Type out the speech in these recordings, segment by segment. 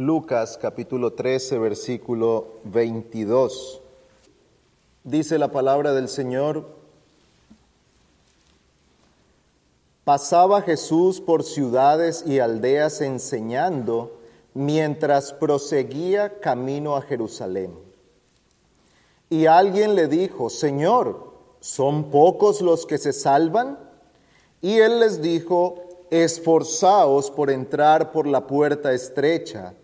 Lucas capítulo 13, versículo 22. Dice la palabra del Señor, pasaba Jesús por ciudades y aldeas enseñando mientras proseguía camino a Jerusalén. Y alguien le dijo, Señor, ¿son pocos los que se salvan? Y él les dijo, esforzaos por entrar por la puerta estrecha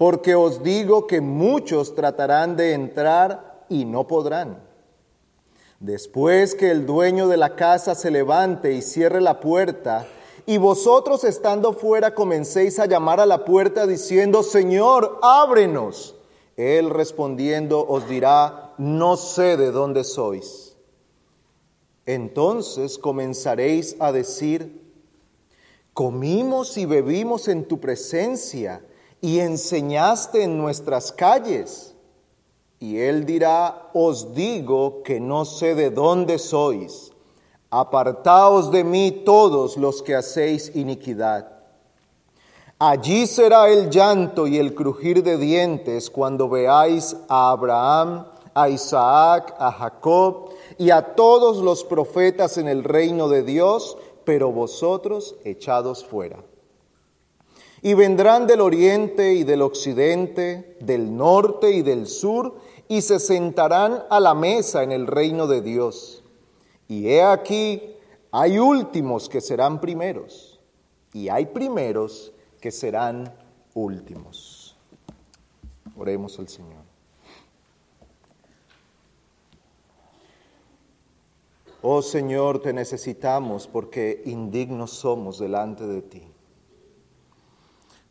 porque os digo que muchos tratarán de entrar y no podrán. Después que el dueño de la casa se levante y cierre la puerta, y vosotros estando fuera comencéis a llamar a la puerta diciendo, Señor, ábrenos. Él respondiendo os dirá, no sé de dónde sois. Entonces comenzaréis a decir, comimos y bebimos en tu presencia y enseñaste en nuestras calles. Y él dirá, os digo que no sé de dónde sois. Apartaos de mí todos los que hacéis iniquidad. Allí será el llanto y el crujir de dientes cuando veáis a Abraham, a Isaac, a Jacob y a todos los profetas en el reino de Dios, pero vosotros echados fuera. Y vendrán del oriente y del occidente, del norte y del sur, y se sentarán a la mesa en el reino de Dios. Y he aquí, hay últimos que serán primeros, y hay primeros que serán últimos. Oremos al Señor. Oh Señor, te necesitamos porque indignos somos delante de ti.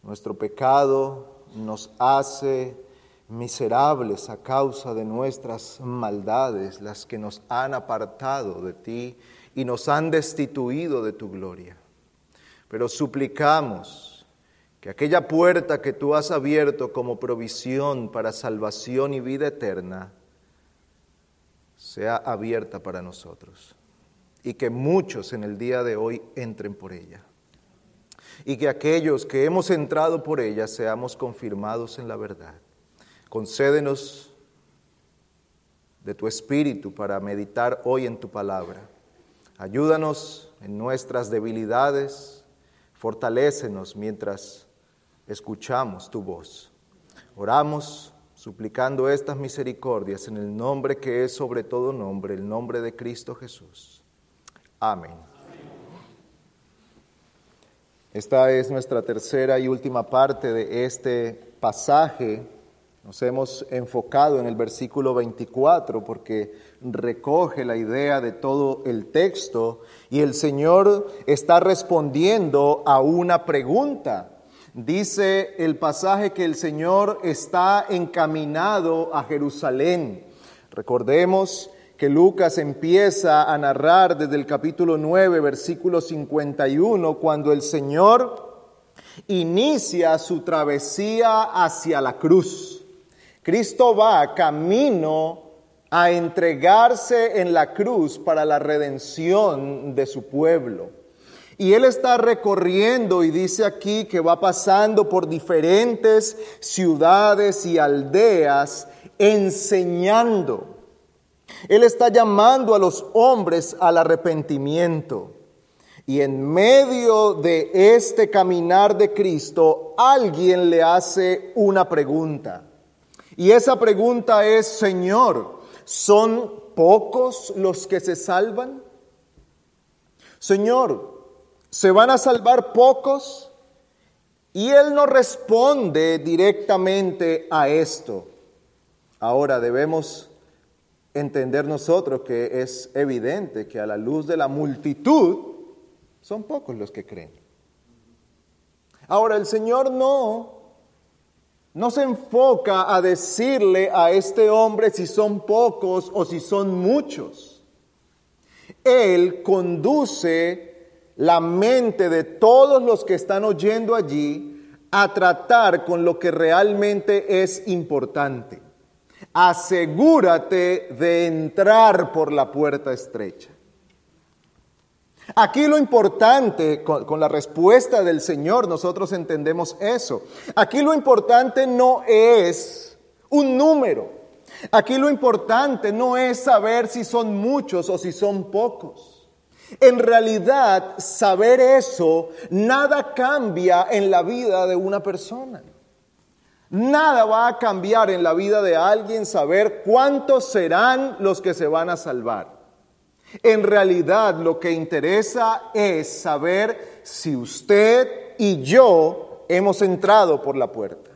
Nuestro pecado nos hace miserables a causa de nuestras maldades, las que nos han apartado de ti y nos han destituido de tu gloria. Pero suplicamos que aquella puerta que tú has abierto como provisión para salvación y vida eterna sea abierta para nosotros y que muchos en el día de hoy entren por ella y que aquellos que hemos entrado por ella seamos confirmados en la verdad. Concédenos de tu espíritu para meditar hoy en tu palabra. Ayúdanos en nuestras debilidades, fortalécenos mientras escuchamos tu voz. Oramos suplicando estas misericordias en el nombre que es sobre todo nombre, el nombre de Cristo Jesús. Amén. Esta es nuestra tercera y última parte de este pasaje. Nos hemos enfocado en el versículo 24 porque recoge la idea de todo el texto y el Señor está respondiendo a una pregunta. Dice el pasaje que el Señor está encaminado a Jerusalén. Recordemos que Lucas empieza a narrar desde el capítulo 9, versículo 51, cuando el Señor inicia su travesía hacia la cruz. Cristo va camino a entregarse en la cruz para la redención de su pueblo. Y él está recorriendo y dice aquí que va pasando por diferentes ciudades y aldeas enseñando él está llamando a los hombres al arrepentimiento. Y en medio de este caminar de Cristo, alguien le hace una pregunta. Y esa pregunta es, Señor, ¿son pocos los que se salvan? Señor, ¿se van a salvar pocos? Y Él no responde directamente a esto. Ahora debemos entender nosotros que es evidente que a la luz de la multitud son pocos los que creen. Ahora el Señor no no se enfoca a decirle a este hombre si son pocos o si son muchos. Él conduce la mente de todos los que están oyendo allí a tratar con lo que realmente es importante asegúrate de entrar por la puerta estrecha. Aquí lo importante, con, la respuesta del Señor, nosotros entendemos eso. Aquí lo importante no es un número. Aquí lo importante no es saber si son muchos o si son pocos. En realidad, saber eso, nada cambia en la vida de una persona. Nada va a cambiar en la vida de alguien saber cuántos serán los que se van a salvar. En realidad lo que interesa es saber si usted y yo hemos entrado por la puerta.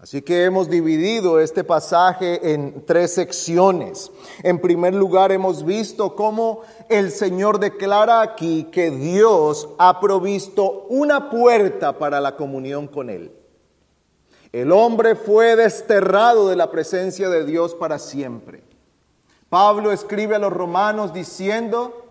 Así que hemos dividido este pasaje en tres secciones. En primer lugar, hemos visto cómo el Señor declara aquí que Dios ha provisto una puerta para la comunión con Él. El hombre fue desterrado de la presencia de Dios para siempre. Pablo escribe a los romanos diciendo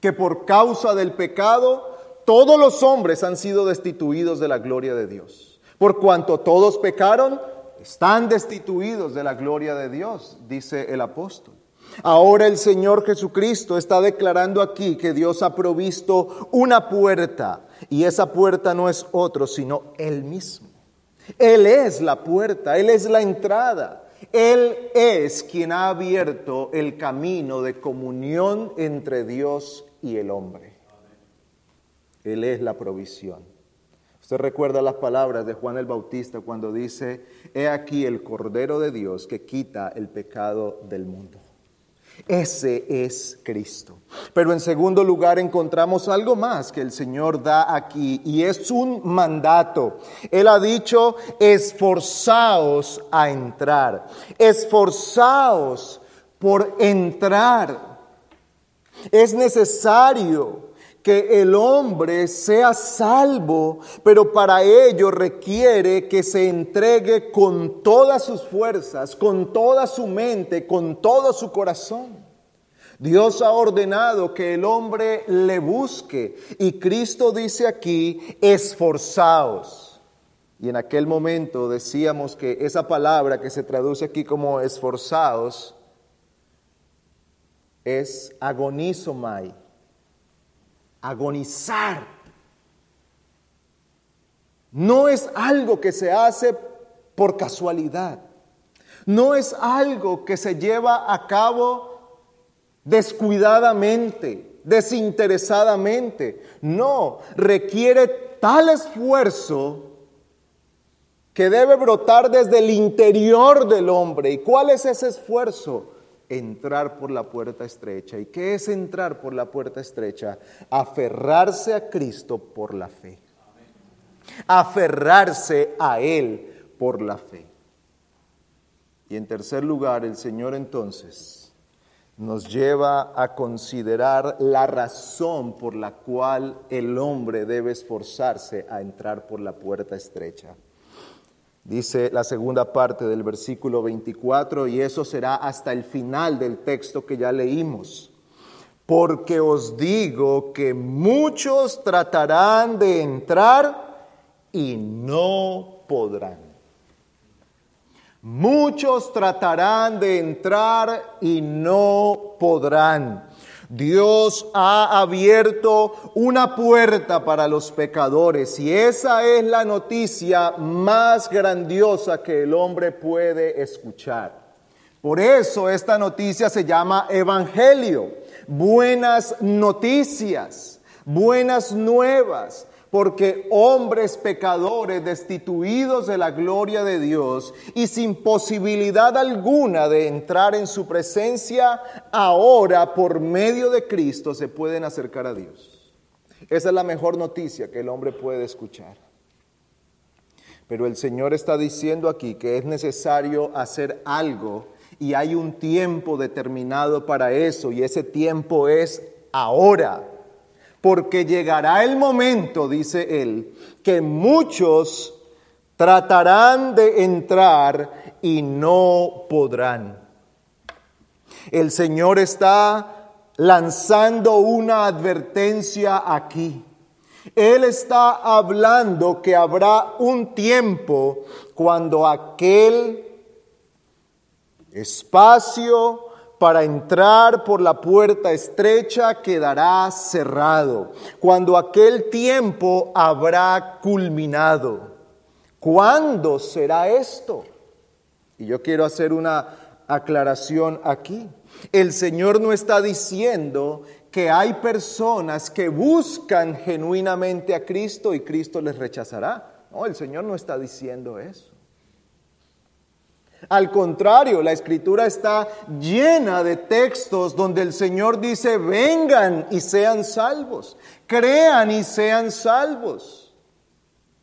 que por causa del pecado todos los hombres han sido destituidos de la gloria de Dios. Por cuanto todos pecaron, están destituidos de la gloria de Dios, dice el apóstol. Ahora el Señor Jesucristo está declarando aquí que Dios ha provisto una puerta y esa puerta no es otro sino Él mismo. Él es la puerta, Él es la entrada. Él es quien ha abierto el camino de comunión entre Dios y el hombre. Él es la provisión. Usted recuerda las palabras de Juan el Bautista cuando dice, he aquí el Cordero de Dios que quita el pecado del mundo. Ese es Cristo. Pero en segundo lugar encontramos algo más que el Señor da aquí y es un mandato. Él ha dicho, esforzaos a entrar, esforzaos por entrar. Es necesario que el hombre sea salvo, pero para ello requiere que se entregue con todas sus fuerzas, con toda su mente, con todo su corazón. Dios ha ordenado que el hombre le busque y Cristo dice aquí, esforzaos. Y en aquel momento decíamos que esa palabra que se traduce aquí como esforzaos es agonizomai agonizar. No es algo que se hace por casualidad. No es algo que se lleva a cabo descuidadamente, desinteresadamente. No, requiere tal esfuerzo que debe brotar desde el interior del hombre. ¿Y cuál es ese esfuerzo? Entrar por la puerta estrecha. ¿Y qué es entrar por la puerta estrecha? Aferrarse a Cristo por la fe. Aferrarse a Él por la fe. Y en tercer lugar, el Señor entonces nos lleva a considerar la razón por la cual el hombre debe esforzarse a entrar por la puerta estrecha. Dice la segunda parte del versículo 24, y eso será hasta el final del texto que ya leímos. Porque os digo que muchos tratarán de entrar y no podrán. Muchos tratarán de entrar y no podrán. Dios ha abierto una puerta para los pecadores y esa es la noticia más grandiosa que el hombre puede escuchar. Por eso esta noticia se llama Evangelio, buenas noticias, buenas nuevas porque hombres pecadores destituidos de la gloria de Dios y sin posibilidad alguna de entrar en su presencia, ahora por medio de Cristo se pueden acercar a Dios. Esa es la mejor noticia que el hombre puede escuchar. Pero el Señor está diciendo aquí que es necesario hacer algo y hay un tiempo determinado para eso y ese tiempo es ahora porque llegará el momento, dice él, que muchos tratarán de entrar y no podrán. El Señor está lanzando una advertencia aquí. Él está hablando que habrá un tiempo cuando aquel espacio para entrar por la puerta estrecha quedará cerrado, cuando aquel tiempo habrá culminado. ¿Cuándo será esto? Y yo quiero hacer una aclaración aquí. El Señor no está diciendo que hay personas que buscan genuinamente a Cristo y Cristo les rechazará. No, el Señor no está diciendo eso. Al contrario, la escritura está llena de textos donde el Señor dice, vengan y sean salvos, crean y sean salvos.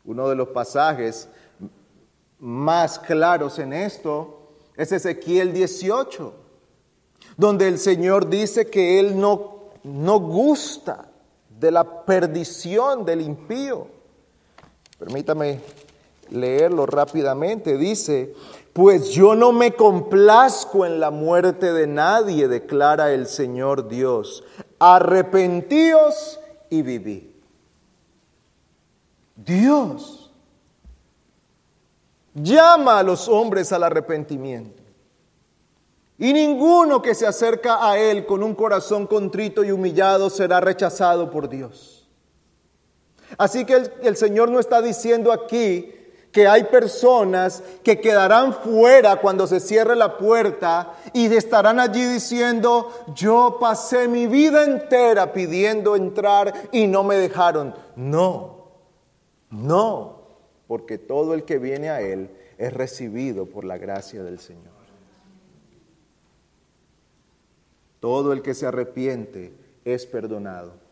Uno de los pasajes más claros en esto es Ezequiel 18, donde el Señor dice que Él no, no gusta de la perdición del impío. Permítame leerlo rápidamente. Dice, pues yo no me complazco en la muerte de nadie, declara el Señor Dios. Arrepentíos y viví. Dios llama a los hombres al arrepentimiento. Y ninguno que se acerca a Él con un corazón contrito y humillado será rechazado por Dios. Así que el, el Señor no está diciendo aquí que hay personas que quedarán fuera cuando se cierre la puerta y estarán allí diciendo, yo pasé mi vida entera pidiendo entrar y no me dejaron. No, no, porque todo el que viene a Él es recibido por la gracia del Señor. Todo el que se arrepiente es perdonado.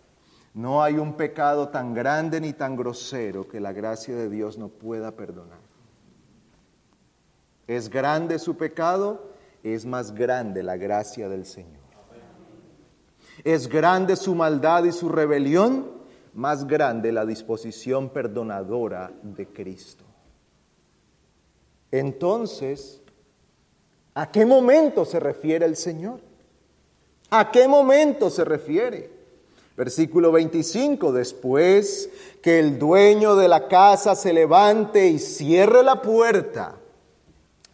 No hay un pecado tan grande ni tan grosero que la gracia de Dios no pueda perdonar. Es grande su pecado, es más grande la gracia del Señor. Es grande su maldad y su rebelión, más grande la disposición perdonadora de Cristo. Entonces, ¿a qué momento se refiere el Señor? ¿A qué momento se refiere? Versículo 25, después que el dueño de la casa se levante y cierre la puerta.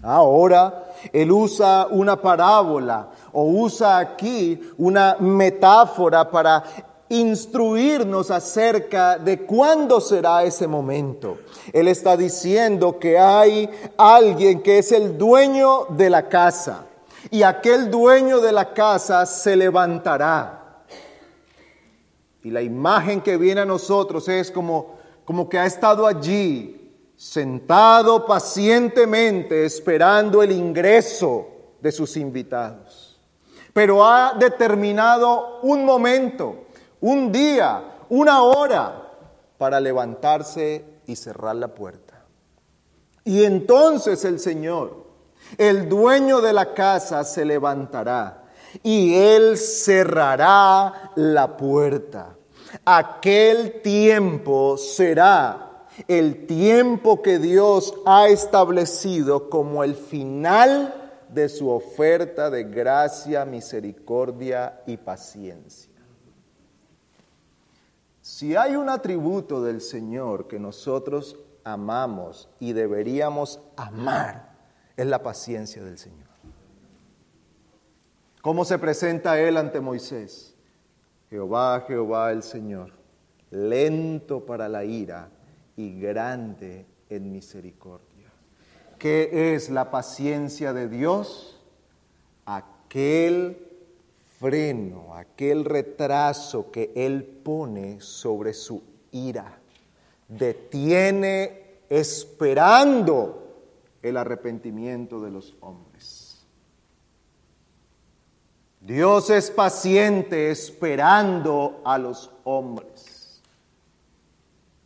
Ahora él usa una parábola o usa aquí una metáfora para instruirnos acerca de cuándo será ese momento. Él está diciendo que hay alguien que es el dueño de la casa y aquel dueño de la casa se levantará y la imagen que viene a nosotros es como, como que ha estado allí, sentado pacientemente, esperando el ingreso de sus invitados. Pero ha determinado un momento, un día, una hora para levantarse y cerrar la puerta. Y entonces el Señor, el dueño de la casa, se levantará y él cerrará la puerta. Aquel tiempo será el tiempo que Dios ha establecido como el final de su oferta de gracia, misericordia y paciencia. Si hay un atributo del Señor que nosotros amamos y deberíamos amar, es la paciencia del Señor. ¿Cómo se presenta él ante Moisés? Jehová, Jehová el Señor, lento para la ira y grande en misericordia. ¿Qué es la paciencia de Dios? Aquel freno, aquel retraso que Él pone sobre su ira. Detiene esperando el arrepentimiento de los hombres. Dios es paciente esperando a los hombres.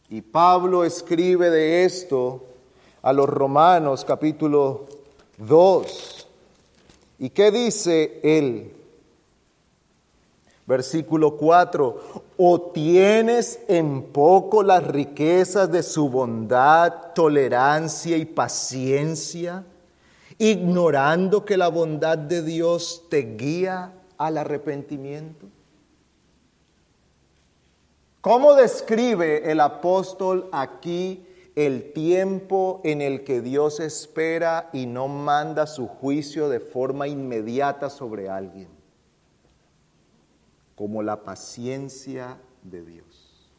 Y Pablo escribe de esto a los Romanos capítulo 2. ¿Y qué dice él? Versículo 4, o tienes en poco las riquezas de su bondad, tolerancia y paciencia ignorando que la bondad de Dios te guía al arrepentimiento? ¿Cómo describe el apóstol aquí el tiempo en el que Dios espera y no manda su juicio de forma inmediata sobre alguien, como la paciencia de Dios.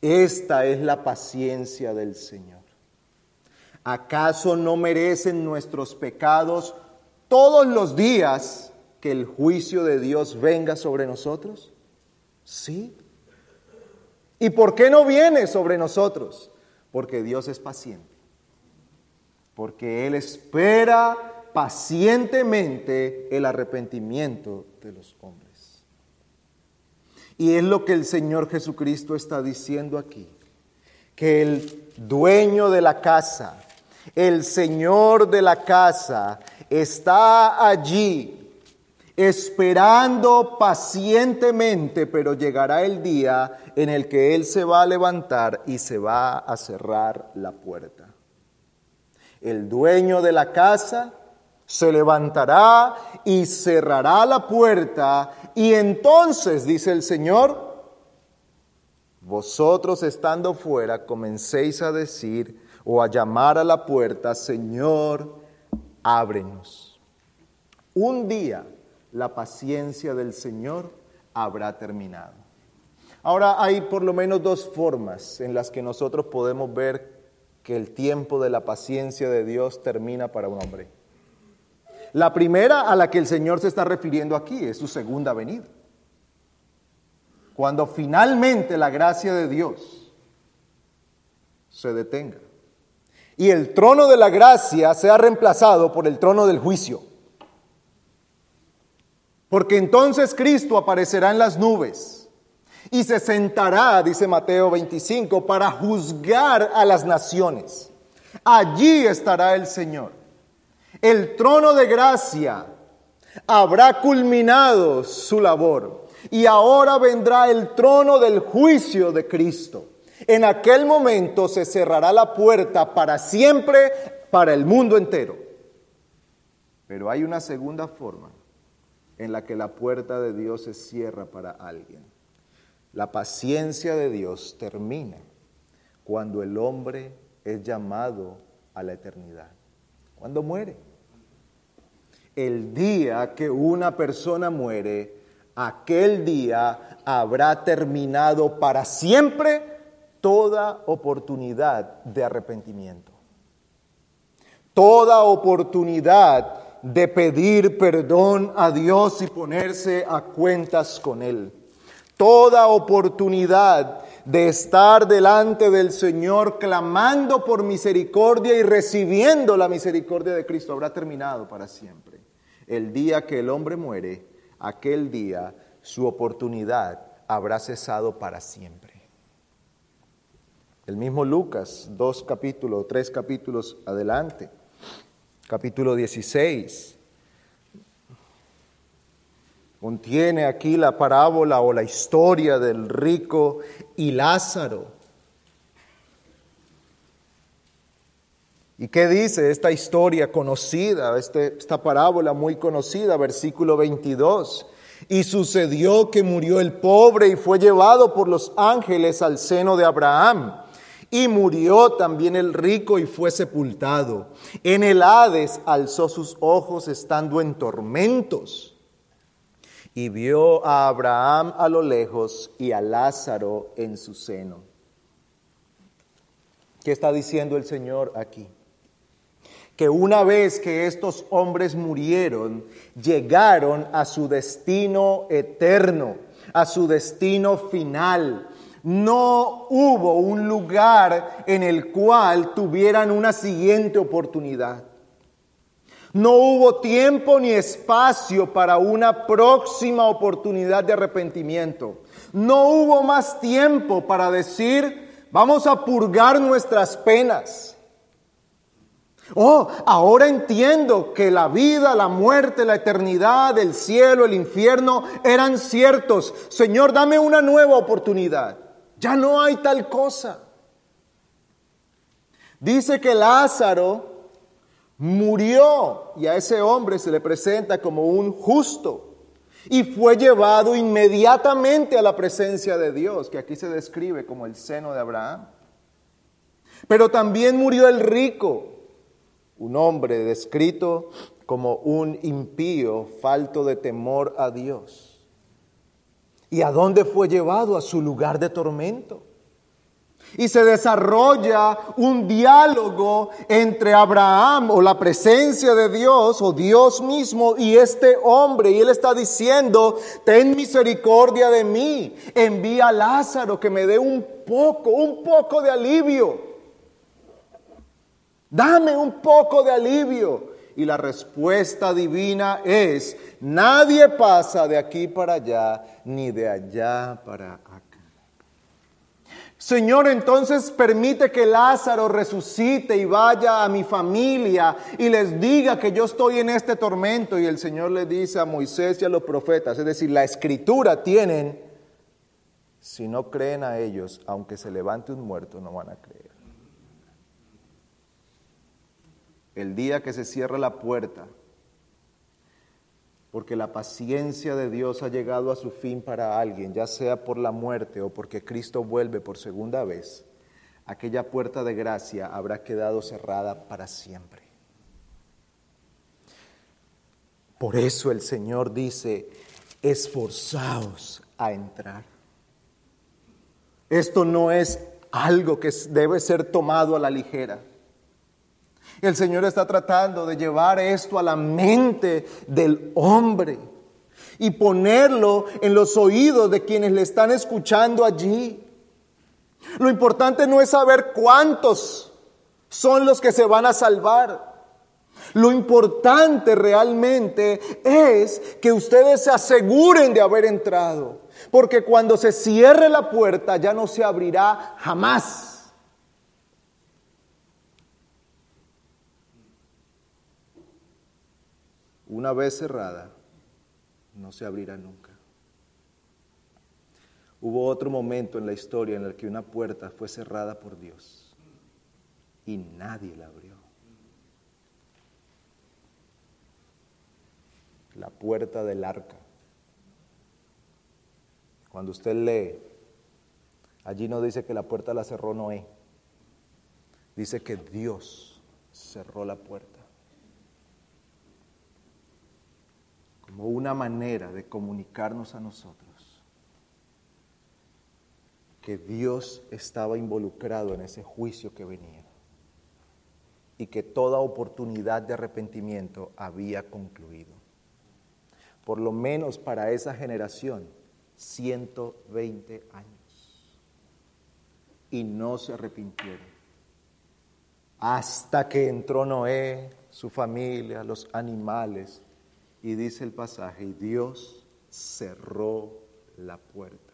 Esta es la paciencia del Señor. ¿Acaso no merecen nuestros pecados todos los días que el juicio de Dios venga sobre nosotros? Sí. ¿Y por qué no viene sobre nosotros? Porque Dios es paciente. Porque Él espera pacientemente el arrepentimiento de los hombres. Y es lo que el Señor Jesucristo está diciendo aquí. Que el dueño de la casa, el Señor de la casa, está allí esperando pacientemente, pero llegará el día en el que Él se va a levantar y se va a cerrar la puerta. El dueño de la casa se levantará y cerrará la puerta y entonces, dice el Señor, vosotros estando fuera comencéis a decir o a llamar a la puerta, Señor, ábrenos. Un día la paciencia del Señor habrá terminado. Ahora hay por lo menos dos formas en las que nosotros podemos ver que el tiempo de la paciencia de Dios termina para un hombre. La primera a la que el Señor se está refiriendo aquí es su segunda venida. Cuando finalmente la gracia de Dios se detenga y el trono de la gracia sea reemplazado por el trono del juicio. Porque entonces Cristo aparecerá en las nubes y se sentará, dice Mateo 25, para juzgar a las naciones. Allí estará el Señor. El trono de gracia habrá culminado su labor y ahora vendrá el trono del juicio de Cristo. En aquel momento se cerrará la puerta para siempre para el mundo entero. Pero hay una segunda forma en la que la puerta de Dios se cierra para alguien. La paciencia de Dios termina cuando el hombre es llamado a la eternidad, cuando muere. El día que una persona muere, aquel día habrá terminado para siempre toda oportunidad de arrepentimiento. Toda oportunidad de pedir perdón a Dios y ponerse a cuentas con Él. Toda oportunidad de estar delante del Señor clamando por misericordia y recibiendo la misericordia de Cristo habrá terminado para siempre. El día que el hombre muere, aquel día su oportunidad habrá cesado para siempre. El mismo Lucas, dos capítulos, tres capítulos adelante capítulo 16. Contiene aquí la parábola o la historia del rico y Lázaro. ¿Y qué dice esta historia conocida, este, esta parábola muy conocida, versículo 22? Y sucedió que murió el pobre y fue llevado por los ángeles al seno de Abraham. Y murió también el rico y fue sepultado. En el Hades alzó sus ojos estando en tormentos. Y vio a Abraham a lo lejos y a Lázaro en su seno. ¿Qué está diciendo el Señor aquí? Que una vez que estos hombres murieron, llegaron a su destino eterno, a su destino final no hubo un lugar en el cual tuvieran una siguiente oportunidad. No hubo tiempo ni espacio para una próxima oportunidad de arrepentimiento. No hubo más tiempo para decir, vamos a purgar nuestras penas. Oh, ahora entiendo que la vida, la muerte, la eternidad, el cielo, el infierno eran ciertos. Señor, dame una nueva oportunidad. Ya no hay tal cosa. Dice que Lázaro murió y a ese hombre se le presenta como un justo y fue llevado inmediatamente a la presencia de Dios, que aquí se describe como el seno de Abraham. Pero también murió el rico, un hombre descrito como un impío, falto de temor a Dios. ¿Y a dónde fue llevado? A su lugar de tormento. Y se desarrolla un diálogo entre Abraham o la presencia de Dios o Dios mismo y este hombre. Y él está diciendo, ten misericordia de mí, envía a Lázaro que me dé un poco, un poco de alivio. Dame un poco de alivio. Y la respuesta divina es, nadie pasa de aquí para allá, ni de allá para acá. Señor, entonces permite que Lázaro resucite y vaya a mi familia y les diga que yo estoy en este tormento. Y el Señor le dice a Moisés y a los profetas, es decir, la escritura tienen, si no creen a ellos, aunque se levante un muerto, no van a creer. El día que se cierra la puerta, porque la paciencia de Dios ha llegado a su fin para alguien, ya sea por la muerte o porque Cristo vuelve por segunda vez, aquella puerta de gracia habrá quedado cerrada para siempre. Por eso el Señor dice, esforzaos a entrar. Esto no es algo que debe ser tomado a la ligera. El Señor está tratando de llevar esto a la mente del hombre y ponerlo en los oídos de quienes le están escuchando allí. Lo importante no es saber cuántos son los que se van a salvar. Lo importante realmente es que ustedes se aseguren de haber entrado, porque cuando se cierre la puerta ya no se abrirá jamás. Una vez cerrada, no se abrirá nunca. Hubo otro momento en la historia en el que una puerta fue cerrada por Dios y nadie la abrió. La puerta del arca. Cuando usted lee, allí no dice que la puerta la cerró Noé, dice que Dios cerró la puerta. Como una manera de comunicarnos a nosotros que Dios estaba involucrado en ese juicio que venía y que toda oportunidad de arrepentimiento había concluido. Por lo menos para esa generación, 120 años. Y no se arrepintieron. Hasta que entró Noé, su familia, los animales, y dice el pasaje, y Dios cerró la puerta.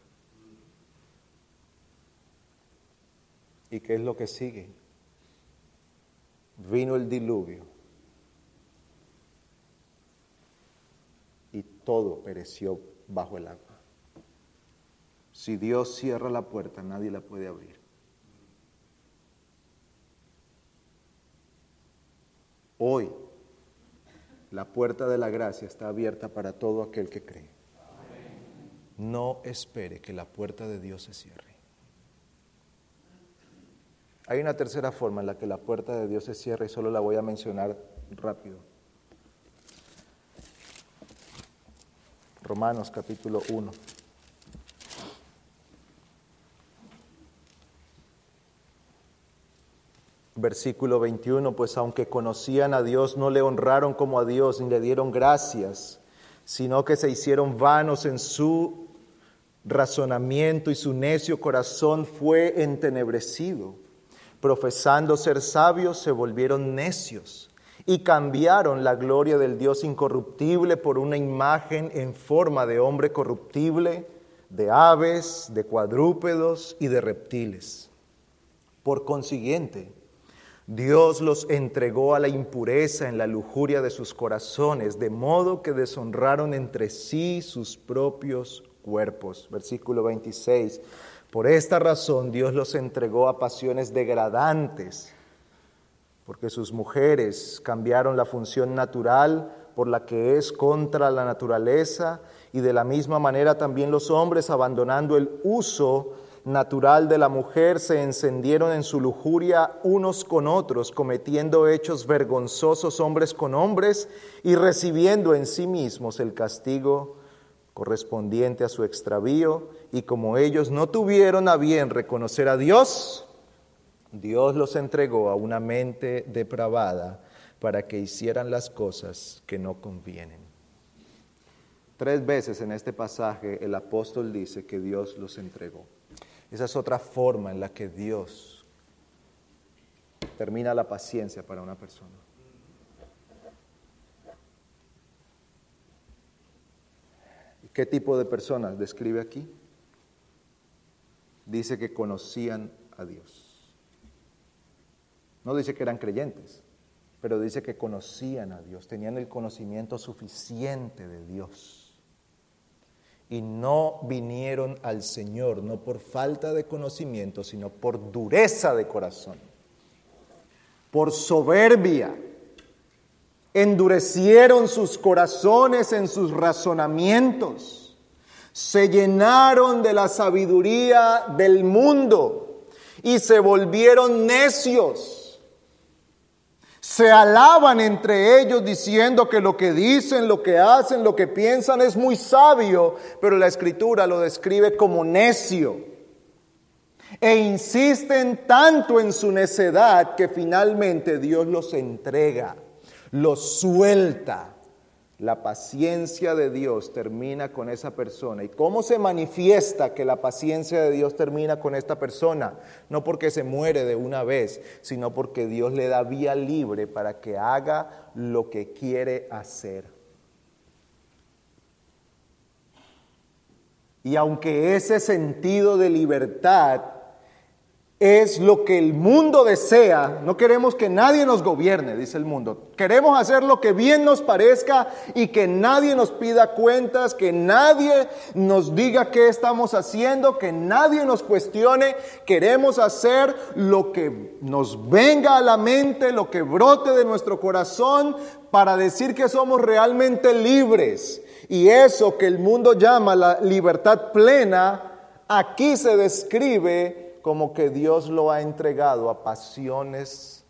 ¿Y qué es lo que sigue? Vino el diluvio y todo pereció bajo el agua. Si Dios cierra la puerta, nadie la puede abrir. Hoy la puerta de la gracia está abierta para todo aquel que cree. No espere que la puerta de Dios se cierre. Hay una tercera forma en la que la puerta de Dios se cierra y solo la voy a mencionar rápido. Romanos capítulo 1. Versículo 21, pues aunque conocían a Dios, no le honraron como a Dios ni le dieron gracias, sino que se hicieron vanos en su razonamiento y su necio corazón fue entenebrecido. Profesando ser sabios, se volvieron necios y cambiaron la gloria del Dios incorruptible por una imagen en forma de hombre corruptible, de aves, de cuadrúpedos y de reptiles. Por consiguiente, Dios los entregó a la impureza en la lujuria de sus corazones, de modo que deshonraron entre sí sus propios cuerpos. Versículo 26. Por esta razón Dios los entregó a pasiones degradantes, porque sus mujeres cambiaron la función natural por la que es contra la naturaleza, y de la misma manera también los hombres, abandonando el uso natural de la mujer se encendieron en su lujuria unos con otros, cometiendo hechos vergonzosos hombres con hombres y recibiendo en sí mismos el castigo correspondiente a su extravío, y como ellos no tuvieron a bien reconocer a Dios, Dios los entregó a una mente depravada para que hicieran las cosas que no convienen. Tres veces en este pasaje el apóstol dice que Dios los entregó. Esa es otra forma en la que Dios termina la paciencia para una persona. ¿Qué tipo de personas describe aquí? Dice que conocían a Dios. No dice que eran creyentes, pero dice que conocían a Dios, tenían el conocimiento suficiente de Dios y no vinieron al Señor, no por falta de conocimiento, sino por dureza de corazón, por soberbia. Endurecieron sus corazones en sus razonamientos, se llenaron de la sabiduría del mundo y se volvieron necios se alaban entre ellos diciendo que lo que dicen, lo que hacen, lo que piensan es muy sabio, pero la escritura lo describe como necio. E insisten tanto en su necedad que finalmente Dios los entrega, los suelta la paciencia de Dios termina con esa persona. ¿Y cómo se manifiesta que la paciencia de Dios termina con esta persona? No porque se muere de una vez, sino porque Dios le da vía libre para que haga lo que quiere hacer. Y aunque ese sentido de libertad es lo que el mundo desea. No queremos que nadie nos gobierne, dice el mundo. Queremos hacer lo que bien nos parezca y que nadie nos pida cuentas, que nadie nos diga qué estamos haciendo, que nadie nos cuestione. Queremos hacer lo que nos venga a la mente, lo que brote de nuestro corazón para decir que somos realmente libres. Y eso que el mundo llama la libertad plena, aquí se describe como que Dios lo ha entregado a pasiones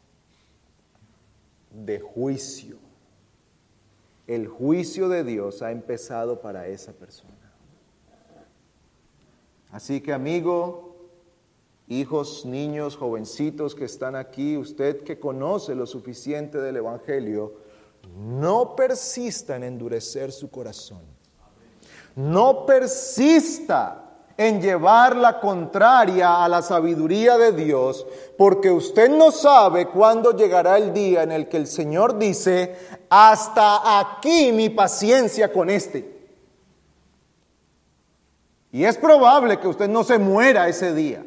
de juicio. El juicio de Dios ha empezado para esa persona. Así que amigo, hijos, niños, jovencitos que están aquí, usted que conoce lo suficiente del Evangelio, no persista en endurecer su corazón. No persista en llevar la contraria a la sabiduría de Dios, porque usted no sabe cuándo llegará el día en el que el Señor dice, hasta aquí mi paciencia con este. Y es probable que usted no se muera ese día.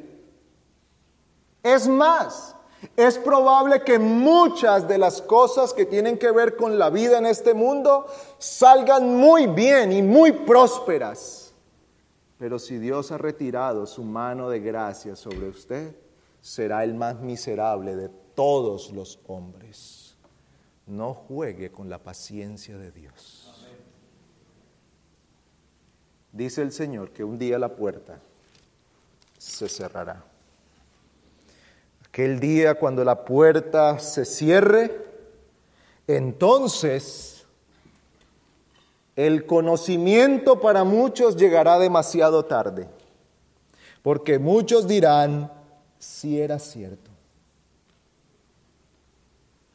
Es más, es probable que muchas de las cosas que tienen que ver con la vida en este mundo salgan muy bien y muy prósperas pero si Dios ha retirado su mano de gracia sobre usted, será el más miserable de todos los hombres. No juegue con la paciencia de Dios. Dice el Señor que un día la puerta se cerrará. Aquel día cuando la puerta se cierre, entonces el conocimiento para muchos llegará demasiado tarde, porque muchos dirán, si era cierto.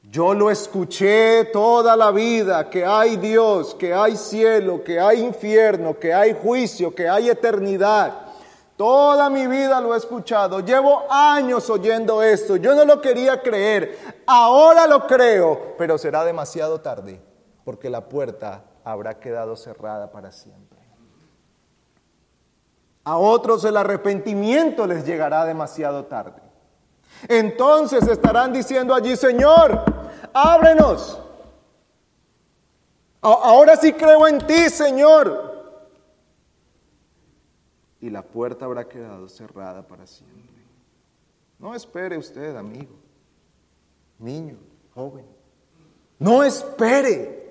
Yo lo escuché toda la vida, que hay Dios, que hay cielo, que hay infierno, que hay juicio, que hay eternidad. Toda mi vida lo he escuchado. Llevo años oyendo esto. Yo no lo quería creer. Ahora lo creo, pero será demasiado tarde, porque la puerta habrá quedado cerrada para siempre. A otros el arrepentimiento les llegará demasiado tarde. Entonces estarán diciendo allí, Señor, ábrenos. Ahora sí creo en ti, Señor. Y la puerta habrá quedado cerrada para siempre. No espere usted, amigo, niño, joven. No espere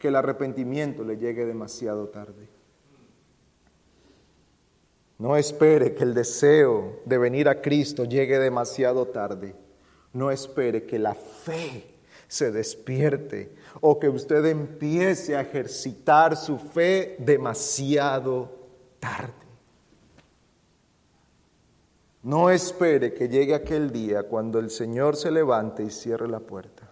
que el arrepentimiento le llegue demasiado tarde. No espere que el deseo de venir a Cristo llegue demasiado tarde. No espere que la fe se despierte o que usted empiece a ejercitar su fe demasiado tarde. No espere que llegue aquel día cuando el Señor se levante y cierre la puerta.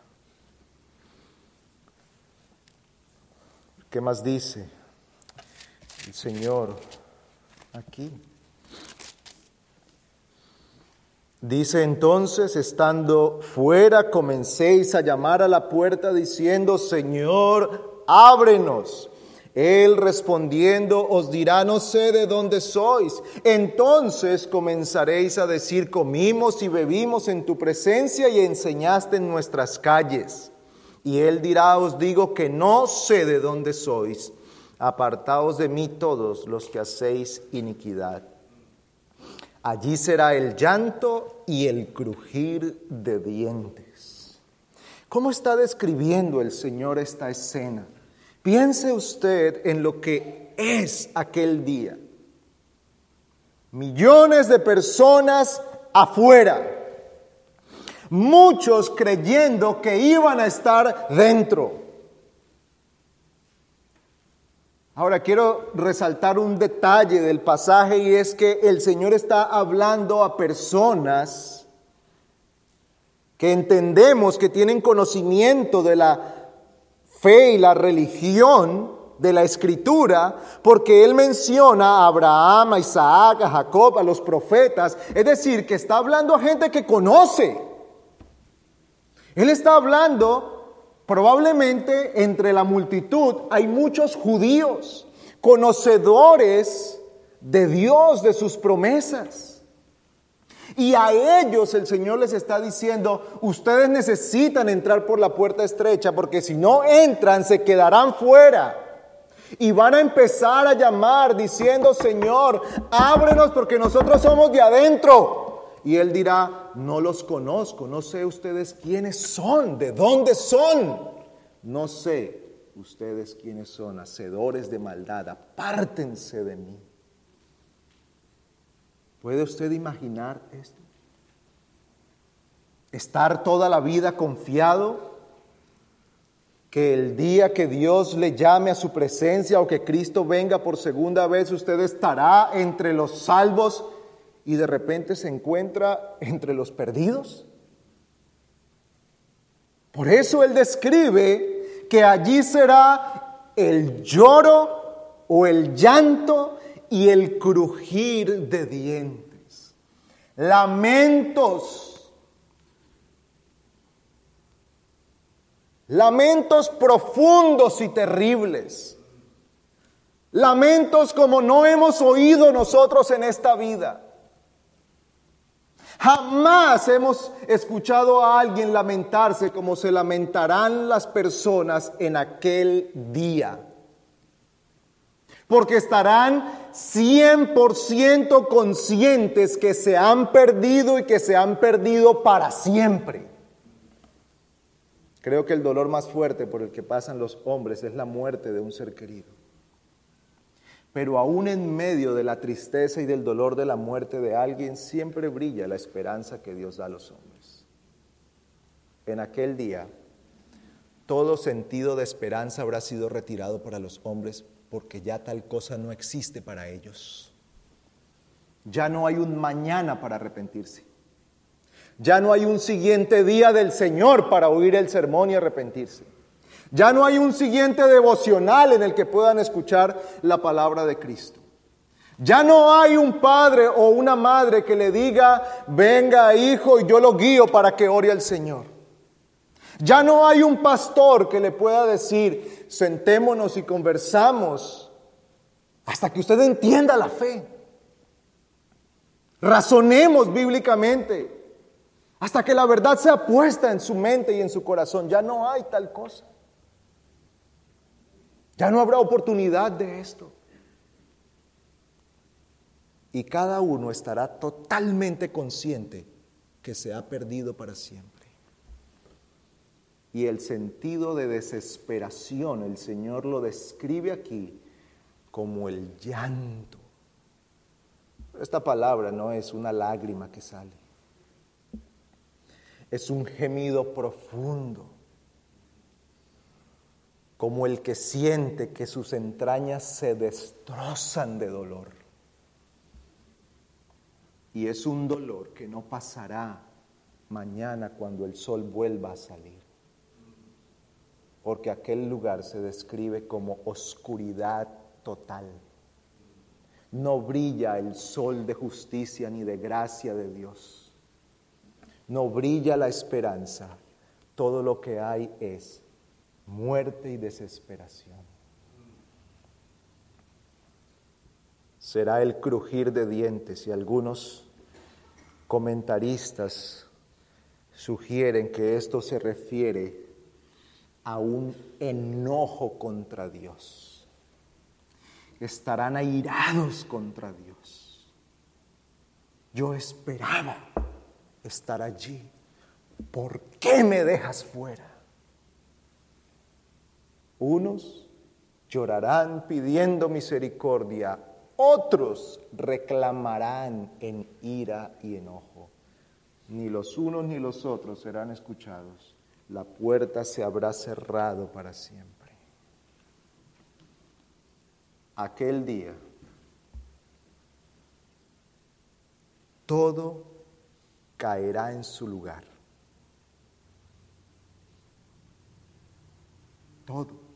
¿Qué más dice el Señor aquí? Dice entonces, estando fuera, comencéis a llamar a la puerta diciendo, Señor, ábrenos. Él respondiendo os dirá, no sé de dónde sois. Entonces comenzaréis a decir, comimos y bebimos en tu presencia y enseñaste en nuestras calles. Y él dirá, os digo que no sé de dónde sois. Apartaos de mí todos los que hacéis iniquidad. Allí será el llanto y el crujir de dientes. ¿Cómo está describiendo el Señor esta escena? Piense usted en lo que es aquel día. Millones de personas afuera. Muchos creyendo que iban a estar dentro. Ahora quiero resaltar un detalle del pasaje y es que el Señor está hablando a personas que entendemos que tienen conocimiento de la fe y la religión de la escritura, porque Él menciona a Abraham, a Isaac, a Jacob, a los profetas, es decir, que está hablando a gente que conoce. Él está hablando Probablemente entre la multitud hay muchos judíos, conocedores de Dios, de sus promesas. Y a ellos el Señor les está diciendo, ustedes necesitan entrar por la puerta estrecha porque si no entran se quedarán fuera. Y van a empezar a llamar diciendo, Señor, ábrenos porque nosotros somos de adentro. Y él dirá, no los conozco, no sé ustedes quiénes son, de dónde son. No sé ustedes quiénes son, hacedores de maldad, apártense de mí. ¿Puede usted imaginar esto? Estar toda la vida confiado que el día que Dios le llame a su presencia o que Cristo venga por segunda vez, usted estará entre los salvos y de repente se encuentra entre los perdidos? Por eso él describe que allí será el lloro o el llanto y el crujir de dientes. Lamentos. Lamentos profundos y terribles. Lamentos como no hemos oído nosotros en esta vida. Jamás hemos escuchado a alguien lamentarse como se lamentarán las personas en aquel día. Porque estarán 100% conscientes que se han perdido y que se han perdido para siempre. Creo que el dolor más fuerte por el que pasan los hombres es la muerte de un ser querido. Pero aún en medio de la tristeza y del dolor de la muerte de alguien, siempre brilla la esperanza que Dios da a los hombres. En aquel día, todo sentido de esperanza habrá sido retirado para los hombres porque ya tal cosa no existe para ellos. Ya no hay un mañana para arrepentirse. Ya no hay un siguiente día del Señor para oír el sermón y arrepentirse. Ya no hay un siguiente devocional en el que puedan escuchar la palabra de Cristo. Ya no hay un padre o una madre que le diga, venga hijo y yo lo guío para que ore al Señor. Ya no hay un pastor que le pueda decir, sentémonos y conversamos hasta que usted entienda la fe. Razonemos bíblicamente hasta que la verdad sea puesta en su mente y en su corazón. Ya no hay tal cosa. Ya no habrá oportunidad de esto. Y cada uno estará totalmente consciente que se ha perdido para siempre. Y el sentido de desesperación, el Señor lo describe aquí como el llanto Esta palabra no es una lágrima que sale. Es un gemido profundo, como el que siente que sus entrañas se destrozan de dolor. Y es un dolor que no pasará mañana cuando el sol vuelva a salir. Porque aquel lugar se describe como oscuridad total. No brilla el sol de justicia ni de gracia de Dios. No brilla la esperanza. Todo lo que hay es muerte y desesperación. Será el crujir de dientes y algunos comentaristas sugieren que esto se refiere a un enojo contra Dios. Estarán airados contra Dios. Yo esperaba estar allí. ¿Por qué me dejas fuera? Unos llorarán pidiendo misericordia, otros reclamarán en ira y enojo ni los unos ni los otros serán escuchados. La puerta se habrá cerrado para siempre. Aquel día, todo caerá en su lugar. Todo.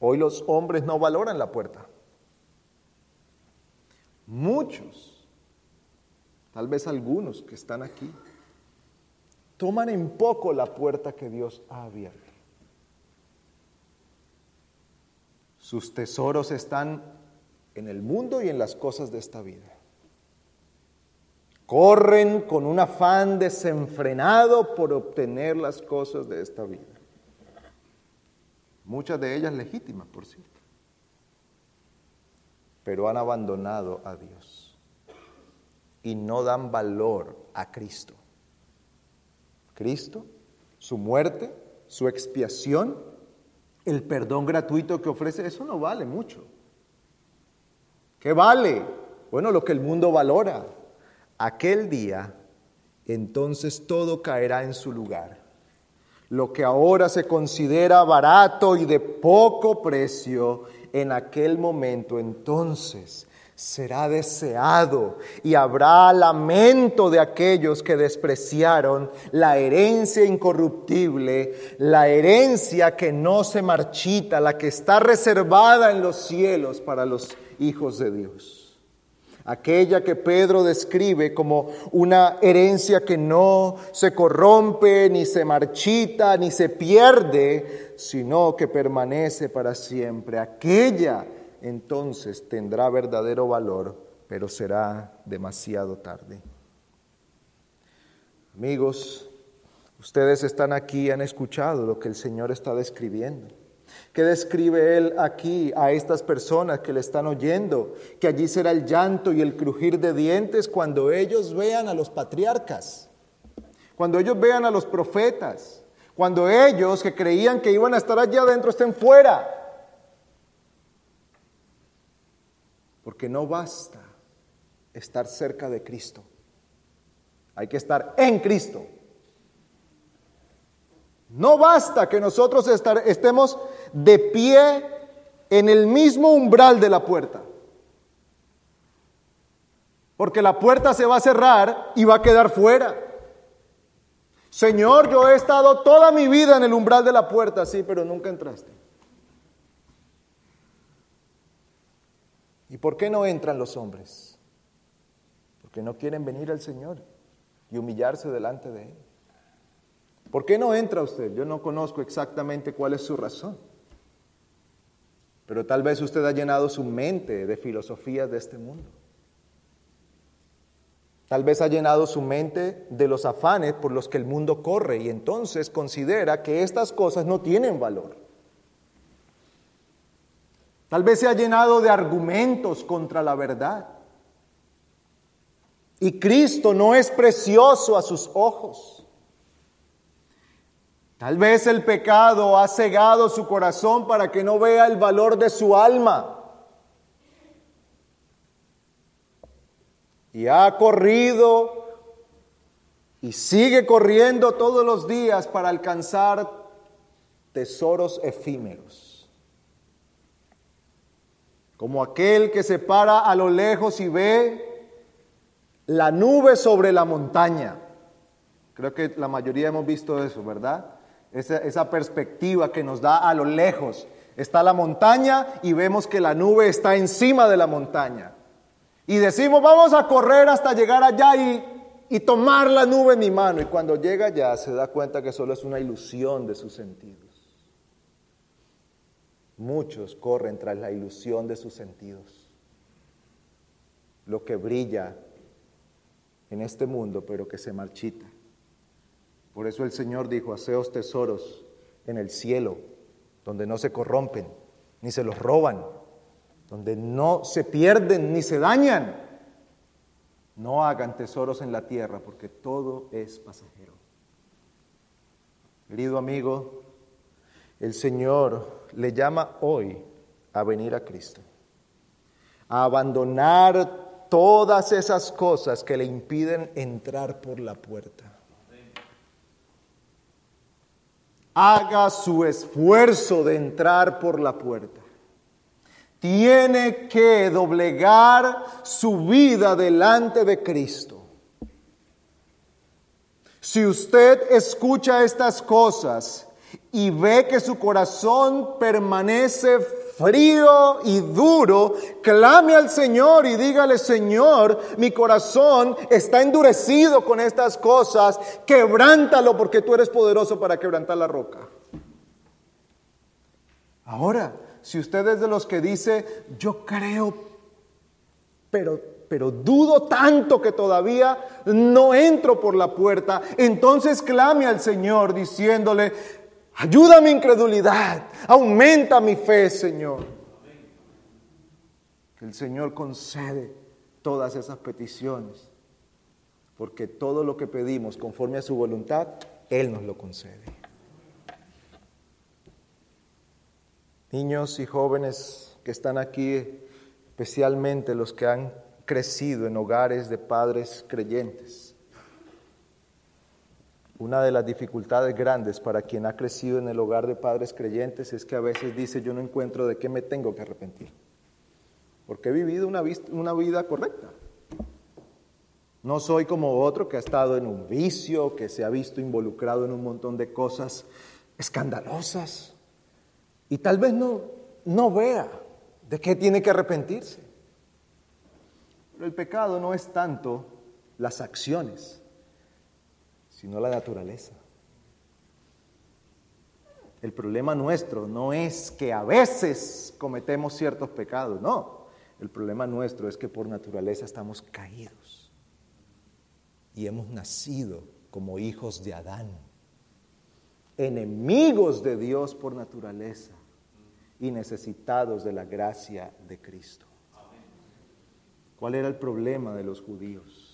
Hoy los hombres no valoran la puerta. Muchos tal vez algunos que están aquí, toman en poco la puerta que Dios ha abierto. Sus tesoros están en el mundo y en las cosas de esta vida. Corren con un afán desenfrenado por obtener las cosas de esta vida. Muchas de ellas legítimas, por cierto. Pero han abandonado a Dios y no dan valor a Cristo. Cristo, su muerte, su expiación, el perdón gratuito que ofrece, eso no vale mucho. ¿Qué vale? Bueno, lo que el mundo valora. Aquel día, entonces todo caerá en su lugar. Lo que ahora se considera barato y de poco precio, en aquel momento entonces será deseado y habrá lamento de aquellos que despreciaron la herencia incorruptible, la herencia que no se marchita, la que está reservada en los cielos para los hijos de Dios. Aquella que Pedro describe como una herencia que no se corrompe, ni se marchita, ni se pierde, sino que permanece para siempre. Aquella entonces tendrá verdadero valor, pero será demasiado tarde. Amigos, ustedes están aquí y han escuchado lo que el Señor está describiendo. ¿Qué describe Él aquí a estas personas que le están oyendo? Que allí será el llanto y el crujir de dientes cuando ellos vean a los patriarcas, cuando ellos vean a los profetas, cuando ellos que creían que iban a estar allí adentro estén fuera Porque no basta estar cerca de Cristo. Hay que estar en Cristo. No basta que nosotros estemos de pie en el mismo umbral de la puerta. Porque la puerta se va a cerrar y va a quedar fuera. Señor, yo he estado toda mi vida en el umbral de la puerta, sí, pero nunca entraste. ¿Y por qué no entran los hombres? Porque no quieren venir al Señor y humillarse delante de Él. ¿Por qué no entra usted? Yo no conozco exactamente cuál es su razón. Pero tal vez usted ha llenado su mente de filosofías de este mundo. Tal vez ha llenado su mente de los afanes por los que el mundo corre y entonces considera que estas cosas no tienen valor. Tal vez se ha llenado de argumentos contra la verdad. Y Cristo no es precioso a sus ojos. Tal vez el pecado ha cegado su corazón para que no vea el valor de su alma. y ha corrido y sigue corriendo todos los días para alcanzar tesoros efímeros. Como aquel que se para a lo lejos y ve la nube sobre la montaña. Creo que la mayoría hemos visto eso, ¿verdad? Esa, esa, perspectiva que nos da a lo lejos. Está la montaña y vemos que la nube está encima de la montaña. Y decimos, vamos a correr hasta llegar allá y, y tomar la nube en mi mano. Y cuando llega allá se da cuenta que solo es una ilusión de sus sentidos. Muchos corren tras la ilusión de sus sentidos. Lo que brilla en este mundo, pero que se marchita. Por eso el Señor dijo, haceos tesoros en el cielo, donde no se corrompen, ni se los roban, donde no se pierden ni se dañan. No hagan tesoros en la tierra porque todo es pasajero. Querido amigo, el Señor le llama hoy a venir a Cristo, a abandonar todas esas cosas que le impiden entrar por la puerta. Haga su esfuerzo de entrar por la puerta tiene que doblegar su vida delante de Cristo. Si usted escucha estas cosas y ve que su corazón permanece frío y duro, clame al Señor y dígale, Señor, mi corazón está endurecido con estas cosas, quebrántalo porque tú eres poderoso para quebrantar la roca. Ahora, si usted es de los que dice, yo creo, pero, pero dudo tanto que todavía no entro por la puerta, entonces clame al Señor diciéndole, ayuda mi incredulidad, aumenta mi fe, Señor. Que el Señor concede todas esas peticiones, porque todo lo que pedimos conforme a su voluntad, Él nos lo concede. Niños y jóvenes que están aquí, especialmente los que han crecido en hogares de padres creyentes. Una de las dificultades grandes para quien ha crecido en el hogar de padres creyentes es que a veces dice yo no encuentro de qué me tengo que arrepentir, porque he vivido una, vida correcta. No soy como otro que ha estado en un vicio, que se ha visto involucrado en un montón de cosas escandalosas. Y tal vez no, no vea de qué tiene que arrepentirse. Pero el pecado no es tanto las acciones, sino la naturaleza. El problema nuestro no es que a veces cometemos ciertos pecados, no. El problema nuestro es que por naturaleza estamos caídos y hemos nacido como hijos de Adán, enemigos de Dios por naturaleza y necesitados de la gracia de Cristo. ¿Cuál era el problema de los judíos?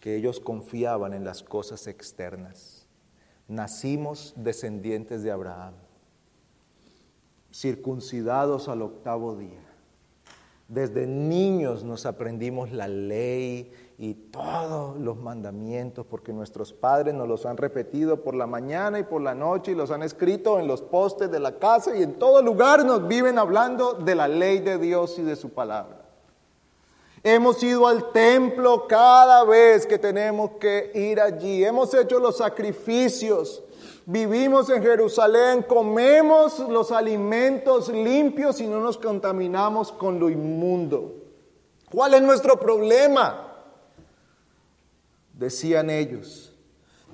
Que ellos confiaban en las cosas externas. Nacimos descendientes de Abraham, circuncidados al octavo día. Desde niños nos aprendimos la ley y todos los mandamientos, porque nuestros padres nos los han repetido por la mañana y por la noche y los han escrito en los postes de la casa y en todo lugar nos viven hablando de la ley de Dios y de su palabra. Hemos ido al templo cada vez que tenemos que ir allí. Hemos hecho los sacrificios. Vivimos en Jerusalén, comemos los alimentos limpios y no nos contaminamos con lo inmundo. ¿Cuál es nuestro problema? decían ellos.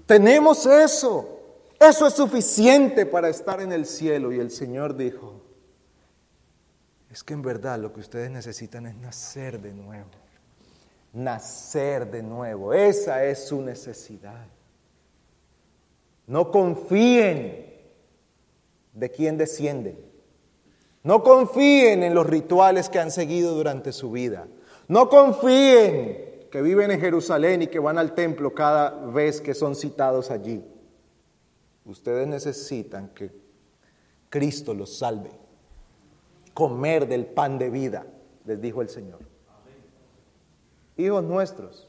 Tenemos eso. Eso es suficiente para estar en el cielo. Y el Señor dijo, es que en verdad lo que ustedes necesitan es nacer de nuevo. Nacer de nuevo. Esa es su necesidad. No confíen de quién descienden. No confíen en los rituales que han seguido durante su vida. No confíen que viven en Jerusalén y que van al templo cada vez que son citados allí. Ustedes necesitan que Cristo los salve. Comer del pan de vida, les dijo el Señor. hijos nuestros.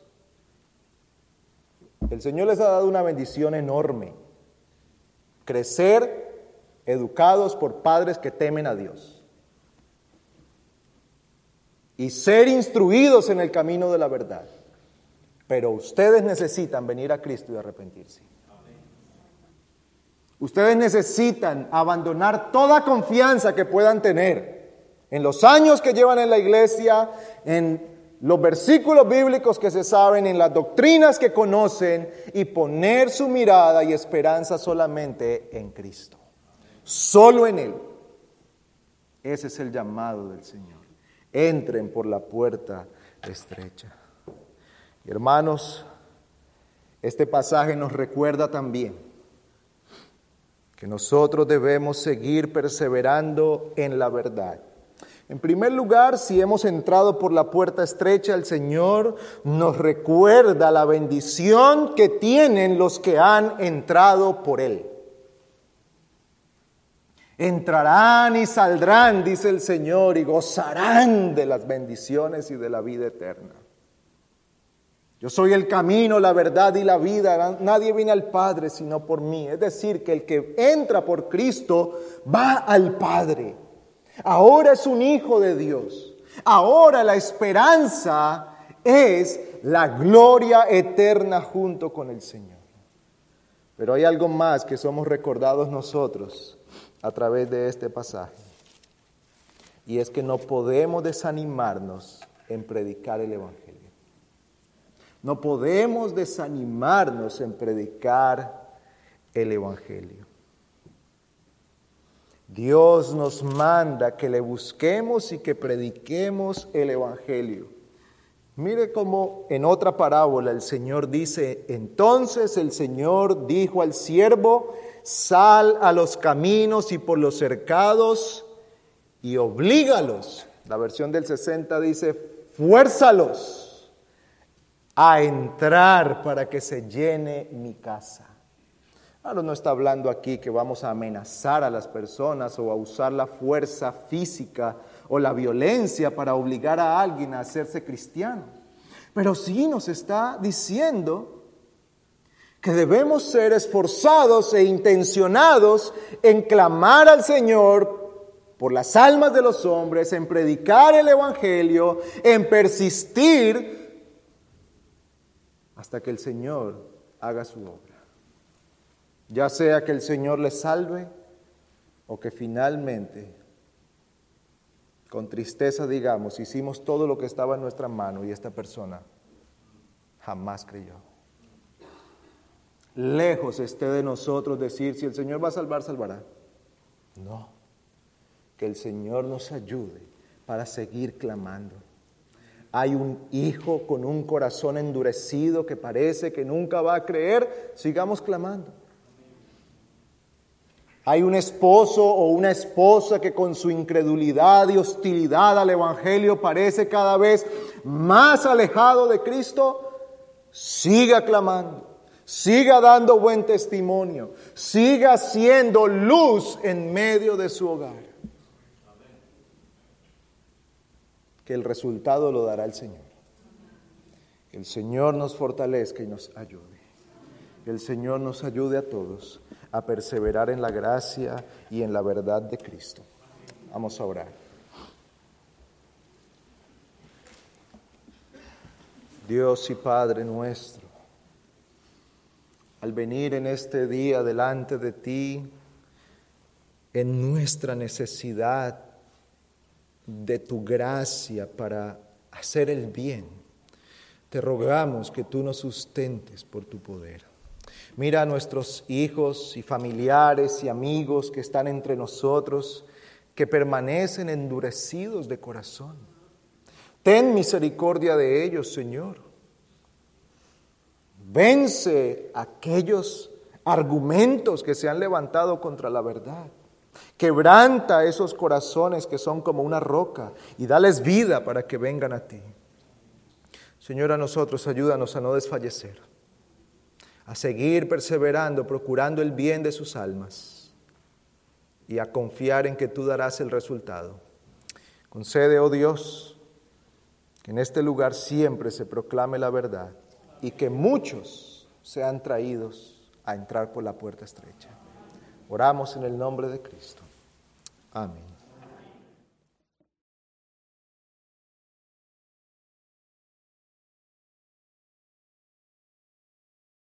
El Señor les ha dado una bendición enorme. Crecer educados por padres que temen a Dios. Y ser instruidos en el camino de la verdad. Pero ustedes necesitan venir a Cristo y arrepentirse. Ustedes necesitan abandonar toda confianza que puedan tener en los años que llevan en la iglesia, en los versículos bíblicos que se saben, en las doctrinas que conocen y poner su mirada y esperanza solamente en Cristo. Solo en Él. Ese es el llamado del Señor. Entren por la puerta estrecha. hermanos, este pasaje nos recuerda también que nosotros debemos seguir perseverando en la verdad. En primer lugar, si hemos entrado por la puerta estrecha, el Señor nos recuerda la bendición que tienen los que han entrado por Él. Entrarán y saldrán, dice el Señor, y gozarán de las bendiciones y de la vida eterna. Yo soy el camino, la verdad y la vida. Nadie viene al Padre sino por mí. Es decir, que el que entra por Cristo va al Padre. Ahora es un hijo de Dios. Ahora la esperanza es la gloria eterna junto con el Señor. Pero hay algo más que somos recordados nosotros a través de este pasaje. Y es que no podemos desanimarnos en predicar el Evangelio. No podemos desanimarnos en predicar el Evangelio. Dios nos manda que le busquemos y que prediquemos el Evangelio. Mire cómo en otra parábola el Señor dice, entonces el Señor dijo al siervo, sal a los caminos y por los cercados y oblígalos. La versión del 60 dice, fuérzalos a entrar para que se llene mi casa. Claro, no está hablando aquí que vamos a amenazar a las personas o a usar la fuerza física o la violencia para obligar a alguien a hacerse cristiano. Pero sí nos está diciendo que debemos ser esforzados e intencionados en clamar al Señor por las almas de los hombres, en predicar el Evangelio, en persistir hasta que el Señor haga su obra. Ya sea que el Señor le salve o que finalmente, con tristeza digamos, hicimos todo lo que estaba en nuestra mano y esta persona jamás creyó. Lejos esté de nosotros decir, si el Señor va a salvar, salvará. No, que el Señor nos ayude para seguir clamando hay un hijo con un corazón endurecido que parece que nunca va a creer, sigamos clamando. Hay un esposo o una esposa que con su incredulidad y hostilidad al Evangelio parece cada vez más alejado de Cristo. Siga clamando, siga dando buen testimonio, siga siendo luz en medio de su hogar. que el resultado lo dará el Señor. Que el Señor nos fortalezca y nos ayude. Que el Señor nos ayude a todos a perseverar en la gracia y en la verdad de Cristo. Vamos a orar. Dios y Padre nuestro, al venir en este día delante de ti, en nuestra necesidad de tu gracia para hacer el bien. Te rogamos que tú nos sustentes por tu poder. Mira a nuestros hijos y familiares y amigos que están entre nosotros, que permanecen endurecidos de corazón. Ten misericordia de ellos, Señor. Vence aquellos argumentos que se han levantado contra la verdad. Quebranta esos corazones que son como una roca y dales vida para que vengan a ti. Señor, a nosotros ayúdanos a no desfallecer, a seguir perseverando, procurando el bien de sus almas y a confiar en que tú darás el resultado. Concede, oh Dios, Que en este lugar siempre se proclame la verdad y que muchos sean traídos a entrar por la puerta estrecha. Oramos en el nombre de Cristo. Amén.